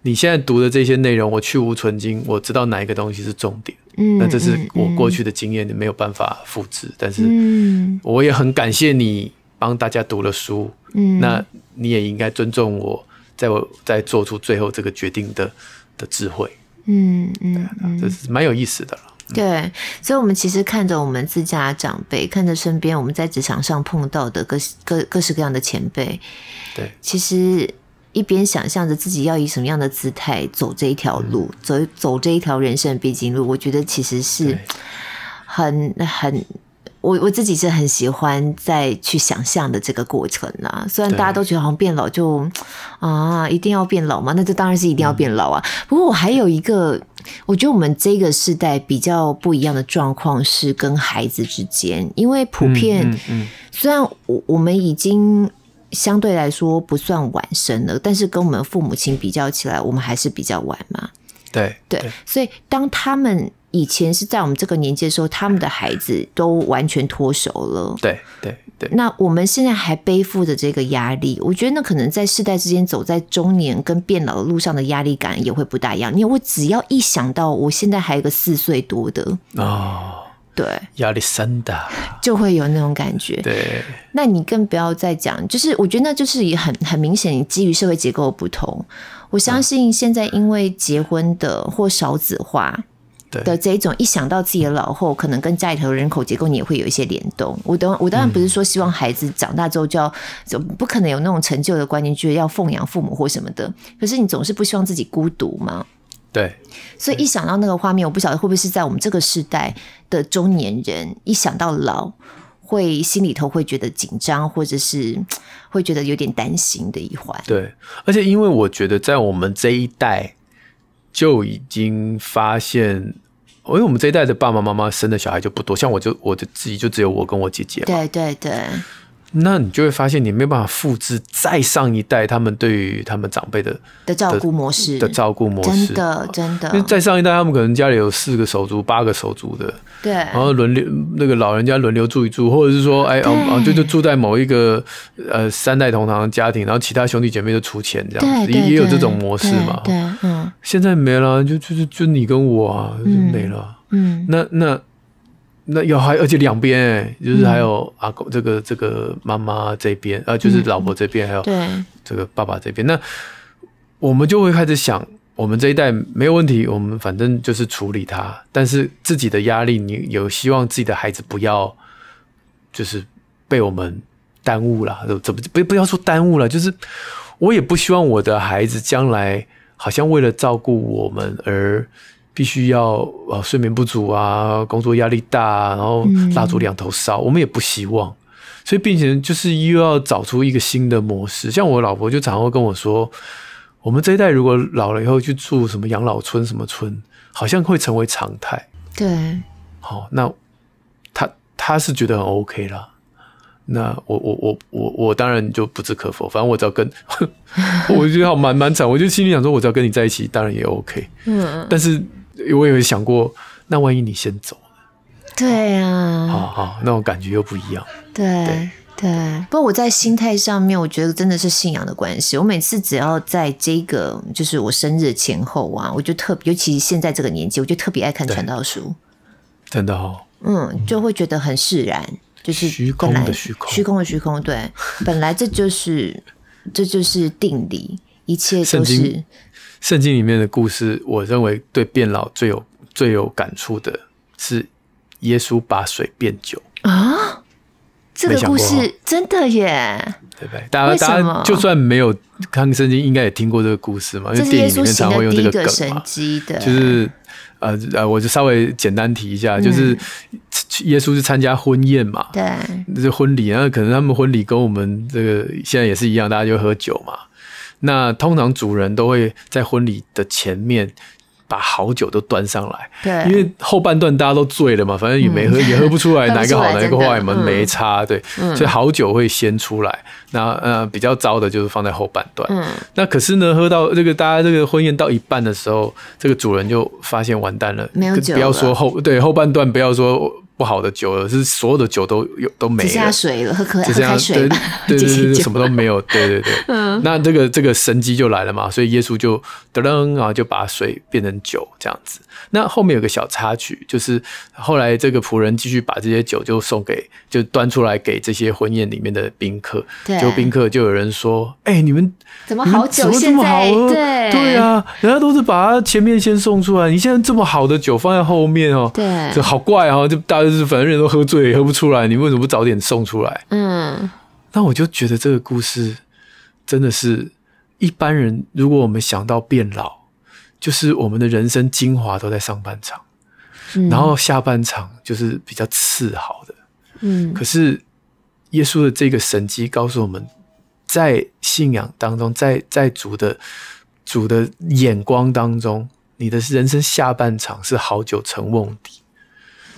Speaker 2: 你现在读的这些内容，我去芜存菁，我知道哪一个东西是重点。嗯，那这是我过去的经验，你没有办法复制。但是，我也很感谢你帮大家读了书，嗯，那你也应该尊重我，在我在做出最后这个决定的的智慧，
Speaker 1: 嗯嗯，
Speaker 2: 这是蛮有意思的了。
Speaker 1: 对，所以，我们其实看着我们自家的长辈，看着身边我们在职场上碰到的各各各式各样的前辈，
Speaker 2: 对，
Speaker 1: 其实一边想象着自己要以什么样的姿态走这一条路，走走这一条人生必经路，我觉得其实是很很。我我自己是很喜欢再去想象的这个过程啦。虽然大家都觉得好像变老就啊，一定要变老嘛，那这当然是一定要变老啊。嗯、不过我还有一个，我觉得我们这个时代比较不一样的状况是跟孩子之间，因为普遍，虽然我我们已经相对来说不算晚生了，但是跟我们父母亲比较起来，我们还是比较晚嘛。
Speaker 2: 对对，
Speaker 1: 所以当他们。以前是在我们这个年纪的时候，他们的孩子都完全脱手了。
Speaker 2: 对对对。
Speaker 1: 那我们现在还背负着这个压力，我觉得那可能在世代之间走在中年跟变老的路上的压力感也会不大一样。因为我只要一想到我现在还有个四岁多的
Speaker 2: 哦，
Speaker 1: 对，
Speaker 2: 压力山大，
Speaker 1: 就会有那种感觉。
Speaker 2: 对。
Speaker 1: 那你更不要再讲，就是我觉得那就是也很很明显，基于社会结构的不同。我相信现在因为结婚的或少子化。的这一种，一想到自己的老后，可能跟家里头的人口结构，你也会有一些联动。我当我当然不是说希望孩子长大之后就要，就不可能有那种成就的观念，觉得要奉养父母或什么的。可是你总是不希望自己孤独嘛？
Speaker 2: 对。
Speaker 1: 所以一想到那个画面，我不晓得会不会是在我们这个时代的中年人，一想到老，会心里头会觉得紧张，或者是会觉得有点担心的一环。
Speaker 2: 对，而且因为我觉得在我们这一代。就已经发现，因为我们这一代的爸爸妈妈生的小孩就不多，像我就我的自己就只有我跟我姐姐。
Speaker 1: 对对对。
Speaker 2: 那你就会发现，你没有办法复制再上一代他们对于他们长辈的
Speaker 1: 的照顾模式
Speaker 2: 的照顾模式，
Speaker 1: 真的真的。
Speaker 2: 因为再上一代，他们可能家里有四个手足、八个手足的，
Speaker 1: 对，
Speaker 2: 然后轮流那个老人家轮流住一住，或者是说，哎哦就就住在某一个呃三代同堂的家庭，然后其他兄弟姐妹就出钱这样子，也也有这种模式嘛。
Speaker 1: 对，嗯。
Speaker 2: 现在没了，就就就就你跟我啊，就没了。嗯，那那。那有还而且两边哎，就是还有阿公这个这个妈妈这边，呃，就是老婆这边，还有这个爸爸这边。那我们就会开始想，我们这一代没有问题，我们反正就是处理他。但是自己的压力，你有希望自己的孩子不要就是被我们耽误了，怎么不不要说耽误了，就是我也不希望我的孩子将来好像为了照顾我们而。必须要呃睡眠不足啊，工作压力大啊，然后蜡烛两头烧，我们也不希望，所以并且就是又要找出一个新的模式。像我老婆就常会跟我说，我们这一代如果老了以后去住什么养老村什么村，好像会成为常态。
Speaker 1: 对，
Speaker 2: 好，那他他是觉得很 OK 啦。那我我我我我当然就不置可否，反正我只要跟，我觉得好蛮蛮惨，我就心里想说，我只要跟你在一起，当然也 OK。嗯，但是。我也有想过，那万一你先走呢？
Speaker 1: 对啊，
Speaker 2: 好好，那种感觉又不一样。
Speaker 1: 对对，对，不过我在心态上面，我觉得真的是信仰的关系。我每次只要在这个就是我生日前后啊，我就特别，尤其现在这个年纪，我就特别爱看传道书。
Speaker 2: 真的哦，
Speaker 1: 嗯，就会觉得很释然，就是
Speaker 2: 虚空的虚空，
Speaker 1: 虚空的虚空。对，本来这就是这就是定理，一切都是。
Speaker 2: 圣经里面的故事，我认为对变老最有最有感触的是耶稣把水变酒
Speaker 1: 啊！这个故事真的耶，
Speaker 2: 对不对？大家大家就算没有看圣经，应该也听过这个故事嘛？因为电影里面常会用这个梗嘛。就是呃呃，我就稍微简单提一下，就是耶稣是参加婚宴嘛，对，就是婚礼，然后可能他们婚礼跟我们这个现在也是一样，大家就喝酒嘛。那通常主人都会在婚礼的前面把好酒都端上来，对，因为后半段大家都醉了嘛，反正也没喝，嗯、也喝不出来 哪个好哪个坏嘛，没差，对，嗯、所以好酒会先出来，那呃比较糟的就是放在后半段，嗯，那可是呢，喝到这个大家这个婚宴到一半的时候，这个主人就发现完蛋了，
Speaker 1: 没有酒，
Speaker 2: 不要说后对后半段不要说。不好的酒了，是所有的酒都有都没了，
Speaker 1: 只剩下水了，喝可
Speaker 2: 只剩下
Speaker 1: 水，
Speaker 2: 对对对对，什么都没有，对对对。嗯，那这个这个神机就来了嘛，所以耶稣就噔噔，然后就把水变成酒这样子。那后面有个小插曲，就是后来这个仆人继续把这些酒就送给，就端出来给这些婚宴里面的宾客。对，就宾客就有人说：“哎、欸，你们
Speaker 1: 怎么好酒
Speaker 2: 这么好喝？
Speaker 1: 对
Speaker 2: 对啊，人家都是把它前面先送出来，你现在这么好的酒放在后面哦，对，这好怪哦，就大家就是反正人都喝醉也喝不出来，你为什么不早点送出来？嗯，那我就觉得这个故事真的是一般人，如果我们想到变老。就是我们的人生精华都在上半场，嗯，然后下半场就是比较次好的。嗯，可是耶稣的这个神迹告诉我们，在信仰当中，在在主的主的眼光当中，你的人生下半场是好酒成瓮底。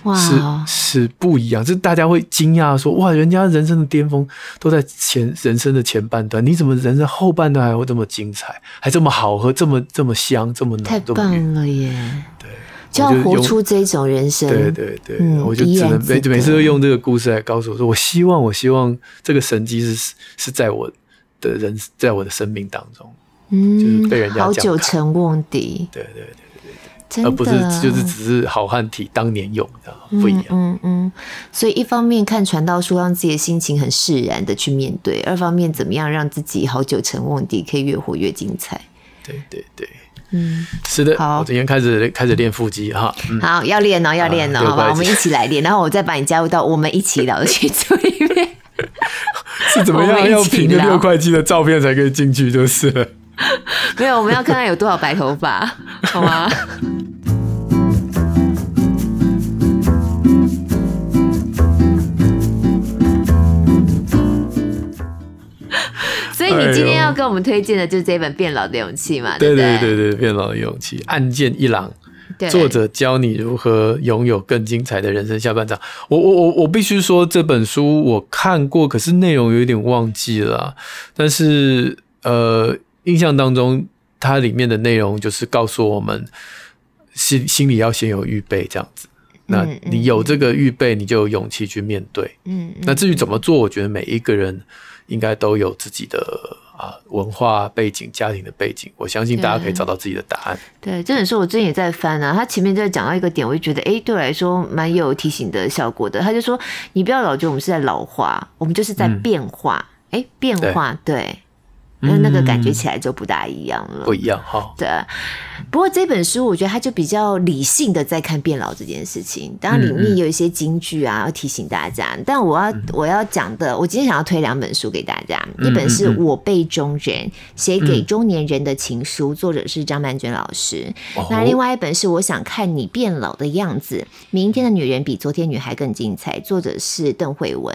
Speaker 2: 哇，是是不一样，就是大家会惊讶说：“哇，人家人生的巅峰都在前人生的前半段，你怎么人生后半段还会这么精彩，还这么好喝，这么这么香，这么浓？
Speaker 1: 太棒了耶！
Speaker 2: 对，
Speaker 1: 就要活出这种人生。
Speaker 2: 对对对，嗯、我就只能每每次都用这个故事来告诉我说：我希望，我希望这个神迹是是在我的人，在我的生命当中，嗯，就是被人家
Speaker 1: 好久成瓮底。
Speaker 2: 对对对。而不是就是只是好汉体当年勇的不一样。
Speaker 1: 嗯嗯，所以一方面看传道书，让自己的心情很释然的去面对；二方面怎么样让自己好久成瓮底，可以越活越精彩。
Speaker 2: 对对对，嗯，是的。好，我今天开始开始练腹肌哈。
Speaker 1: 好，要练哦，要练哦，好吧，我们一起来练，然后我再把你加入到我们一起 聊的群组里面。
Speaker 2: 是怎么样？要凭个六块肌的照片才可以进去，就是了。
Speaker 1: 没有，我们要看看有多少白头发，好吗？所以你今天要跟我们推荐的就是这本《变老的勇气》嘛？对
Speaker 2: 对对对，《变老的勇气》，案件一郎，作者教你如何拥有更精彩的人生下半场。我我我我必须说，这本书我看过，可是内容有点忘记了。但是呃。印象当中，它里面的内容就是告诉我们心心里要先有预备，这样子。那你有这个预备，你就有勇气去面对。嗯，那至于怎么做，我觉得每一个人应该都有自己的啊文化背景、家庭的背景。我相信大家可以找到自己的答案。
Speaker 1: 对，对这本书我最近也在翻啊，他前面在讲到一个点，我就觉得哎，对我来说蛮有提醒的效果的。他就说，你不要老觉得我们是在老化，我们就是在变化。哎、嗯，变化，对。对那那个感觉起来就不大一样了，
Speaker 2: 不一样哈。
Speaker 1: 对，不过这本书我觉得它就比较理性的在看变老这件事情，当然里面有一些金句啊，要提醒大家。但我要我要讲的，我今天想要推两本书给大家，一本是我辈中人写给中年人的情书，作者是张曼娟老师。那另外一本是我想看你变老的样子，明天的女人比昨天女孩更精彩，作者是邓慧文。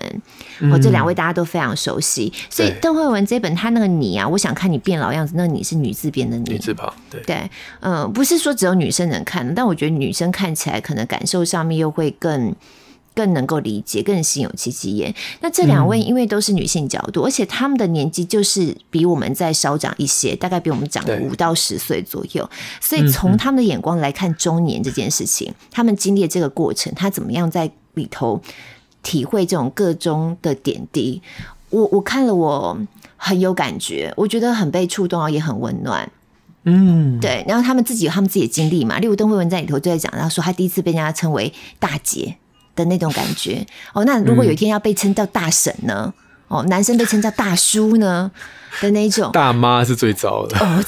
Speaker 1: 哦，这两位大家都非常熟悉，所以邓慧文这本他那个你。啊，我想看你变老样子。那个你是女字边的女，
Speaker 2: 女字旁，对
Speaker 1: 对，嗯、呃，不是说只有女生能看，但我觉得女生看起来可能感受上面又会更更能够理解，更心有戚戚焉。那这两位因为都是女性角度，嗯、而且他们的年纪就是比我们再稍长一些，大概比我们长五到十岁左右，所以从他们的眼光来看中年这件事情，嗯、他们经历这个过程，他怎么样在里头体会这种各中的点滴。我我看了我。很有感觉，我觉得很被触动，也很温暖。嗯，对。然后他们自己有他们自己的经历嘛，例如邓慧文在里头就在讲，他说他第一次被人家称为大姐的那种感觉。哦，那如果有一天要被称叫大婶呢？哦，男生被称叫大叔呢的那种。
Speaker 2: 大妈是最糟的。哦。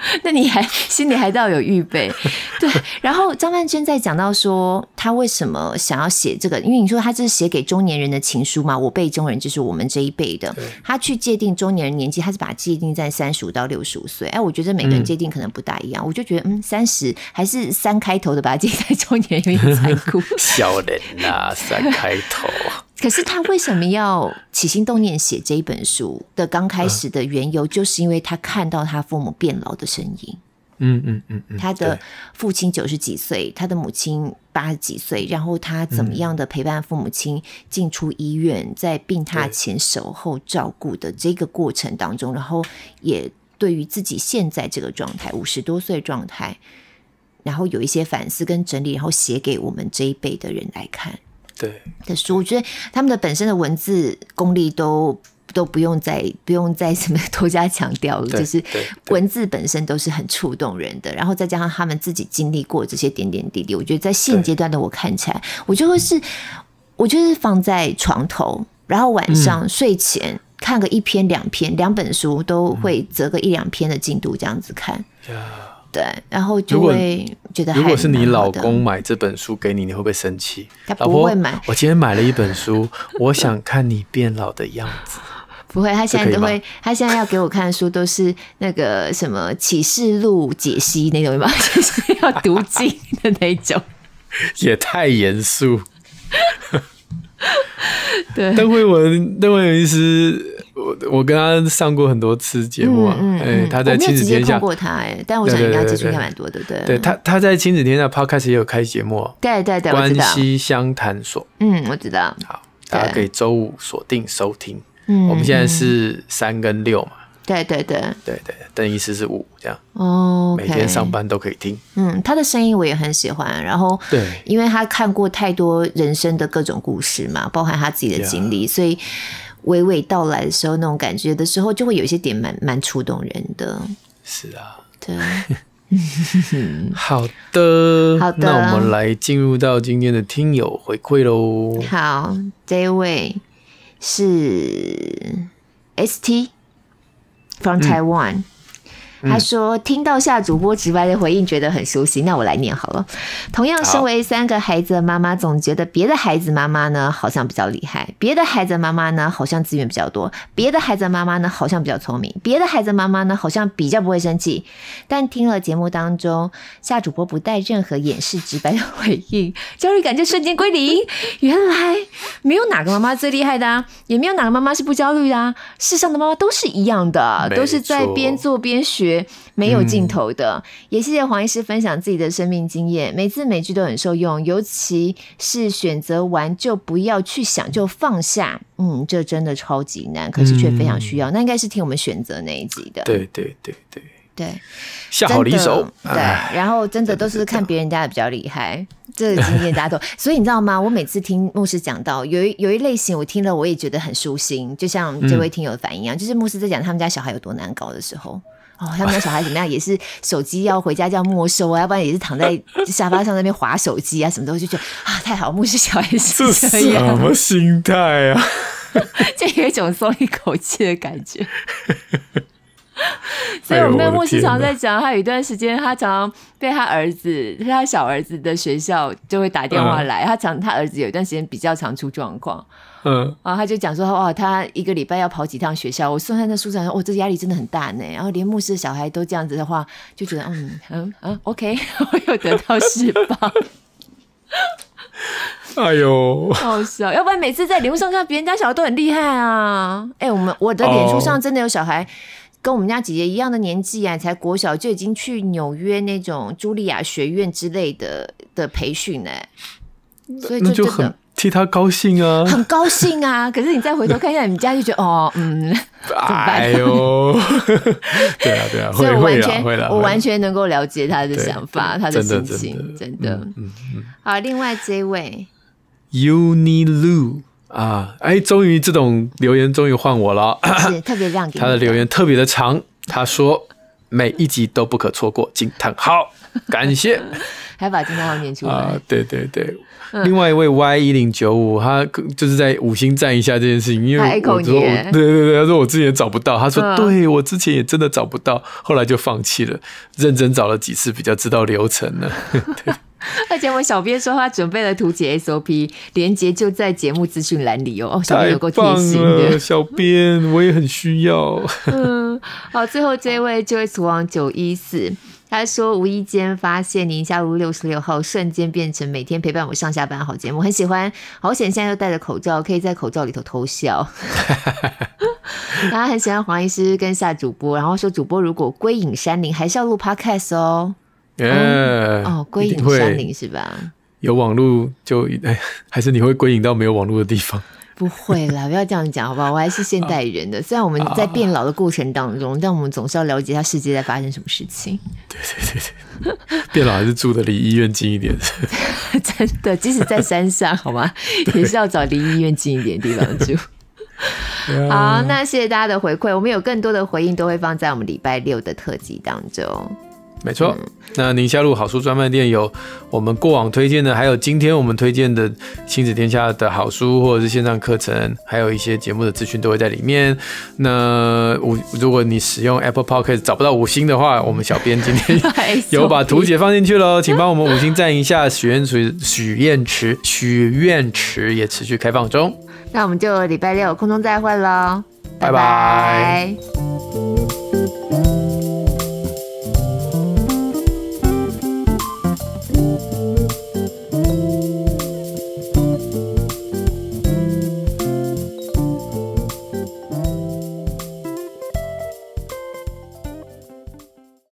Speaker 1: 那你还心里还都要有预备，对。然后张曼娟在讲到说，她为什么想要写这个？因为你说她这是写给中年人的情书嘛？我辈中人就是我们这一辈的。她去界定中年人年纪，她是把它界定在三十五到六十五岁。哎，我觉得每个人界定可能不大一样。我就觉得，嗯，三十还是三开头的，把它界在中年人有点残酷。
Speaker 2: 小人呐，三开头。
Speaker 1: 可是他为什么要起心动念写这一本书的刚开始的缘由，就是因为他看到他父母变老的身影。嗯嗯嗯嗯，他的父亲九十几岁，他的母亲八十几岁，然后他怎么样的陪伴父母亲进出医院，在病榻前守候照顾的这个过程当中，然后也对于自己现在这个状态，五十多岁状态。然后有一些反思跟整理，然后写给我们这一辈的人来看。
Speaker 2: 对。
Speaker 1: 的书，我觉得他们的本身的文字功力都都不用再不用再什么多加强调了，就是文字本身都是很触动人的，然后再加上他们自己经历过这些点点滴滴，我觉得在现阶段的我看起来，我就会是，我就是放在床头，然后晚上睡前看个一篇两篇两本书，都会择个一两篇的进度这样子看。对，然后就会觉得，
Speaker 2: 如果是你老公买这本书给你，你会不会生气？
Speaker 1: 他不会买。
Speaker 2: 我今天买了一本书，我想看你变老的样子。
Speaker 1: 不会，他现在都会，他现在要给我看的书都是那个什么启示录解析那种嘛，就是要读经的那种。
Speaker 2: 也太严肃。
Speaker 1: 对，
Speaker 2: 邓慧文，邓慧文医师。我我跟他上过很多次节目啊，哎、嗯嗯，他在亲子天下
Speaker 1: 过他哎，但我想应该接触应该蛮多的，对。
Speaker 2: 对他他在亲子天下 Podcast 也有开节目，
Speaker 1: 对对对，
Speaker 2: 关系相谈所，
Speaker 1: 嗯，我知道。
Speaker 2: 好，大家可以周五锁定收听。嗯，我们现在是三跟六嘛，
Speaker 1: 对对对
Speaker 2: 对对，邓医师是五这样
Speaker 1: 哦
Speaker 2: 每天上班都可以听。
Speaker 1: 嗯，他的声音我也很喜欢，然后对，因为他看过太多人生的各种故事嘛，包含他自己的经历，所以。娓娓道来的时候，那种感觉的时候，就会有一些点蛮蛮触动人的。
Speaker 2: 是啊，
Speaker 1: 对。
Speaker 2: 好的，好的。那我们来进入到今天的听友回馈喽。
Speaker 1: 好，这一位是 ST from Taiwan。嗯他说：“听到夏主播直白的回应，觉得很熟悉。那我来念好了。同样身为三个孩子的妈妈，总觉得别的孩子妈妈呢好像比较厉害，别的孩子妈妈呢好像资源比较多，别的孩子妈妈呢好像比较聪明，别的孩子妈妈呢好像比较不会生气。但听了节目当中夏主播不带任何掩饰直白的回应，焦虑感就瞬间归零。原来没有哪个妈妈最厉害的啊，也没有哪个妈妈是不焦虑的啊。世上的妈妈都是一样的，都是在边做边学。”没有尽头的，也谢谢黄医师分享自己的生命经验，每次每句都很受用，尤其是选择完就不要去想，就放下，嗯，这真的超级难，可是却非常需要。那应该是听我们选择那一集的，
Speaker 2: 对对对对
Speaker 1: 对，
Speaker 2: 下好离手，
Speaker 1: 对，然后真的都是看别人家的比较厉害，这个经验大家都，所以你知道吗？我每次听牧师讲到有一有一类型，我听了我也觉得很舒心，就像这位听友的反应一样，就是牧师在讲他们家小孩有多难搞的时候。哦，他们家小孩怎么样？也是手机要回家就要没收啊，要不然也是躺在 沙发上那边划手机啊，什么的，我就觉得啊，太好，牧师小孩是
Speaker 2: 什么心态啊？
Speaker 1: 就有一种松一口气的感觉。所以我们的牧师常在讲，他有一段时间，他常常被他儿子，他小儿子的学校就会打电话来，他常他儿子有一段时间比较常出状况。嗯，然后他就讲说，哇，他一个礼拜要跑几趟学校。我送他那书上说，哦，这压力真的很大呢。然后连牧师的小孩都这样子的话，就觉得，嗯嗯嗯，OK，我有得到释放。
Speaker 2: 哎呦，
Speaker 1: 好笑！要不然每次在脸书上看别人家小孩都很厉害啊。哎、欸，我们我的脸书上真的有小孩跟我们家姐姐一样的年纪啊，才国小就已经去纽约那种茱莉亚学院之类的的培训呢。所以就真的。
Speaker 2: 替他高兴啊，
Speaker 1: 很高兴啊！可是你再回头看一下你们家，就觉得哦，嗯，
Speaker 2: 哎呦，对啊，对啊，
Speaker 1: 所以我完全，我完全能够了解他的想法，他的心情，真的，嗯嗯。好，另外这位
Speaker 2: ，Uni Lu 啊，哎，终于这种留言终于换我了，
Speaker 1: 是特别让给
Speaker 2: 他的留言特别的长，他说每一集都不可错过，惊叹号，感谢，
Speaker 1: 还把惊叹号念出来，
Speaker 2: 啊，对对对。另外一位 Y 一零九五，他就是在五星赞一下这件事情，因为我说我对对对，他说我之前也找不到，他说对我之前也真的找不到，后来就放弃了，认真找了几次比较知道流程了。对，
Speaker 1: 而且我小编说他准备了图解 SOP，连接就在节目资讯栏里哦。小编有够贴心的，
Speaker 2: 小编我也很需要。
Speaker 1: 嗯，好，最后这位就会死亡九一四。他说：“无意间发现宁夏路六十六号，瞬间变成每天陪伴我上下班好节目，很喜欢。好险现在又戴着口罩，可以在口罩里头偷笑。他很喜欢黄医师跟夏主播，然后说主播如果归隐山林，还是要录 podcast 哦。
Speaker 2: 嗯、
Speaker 1: 哦，归隐山林是吧？
Speaker 2: 有网络就还是你会归隐到没有网络的地方。”
Speaker 1: 不会啦，不要这样讲，好不好？我还是现代人的，虽然我们在变老的过程当中，但我们总是要了解一下世界在发生什么事情。
Speaker 2: 对对对对，变老还是住的离医院近一点。
Speaker 1: 真的，即使在山上，好吗？也是要找离医院近一点的地方住。好，那谢谢大家的回馈，我们有更多的回应都会放在我们礼拜六的特辑当中。
Speaker 2: 没错，那宁夏路好书专卖店有我们过往推荐的，还有今天我们推荐的亲子天下的好书，或者是线上课程，还有一些节目的资讯都会在里面。那五，如果你使用 Apple Podcast 找不到五星的话，我们小编今天 有把图解放进去喽，请帮我们五星赞一下。许愿池，许愿池，许愿池也持续开放中。
Speaker 1: 那我们就礼拜六空中再会喽，拜拜。拜拜。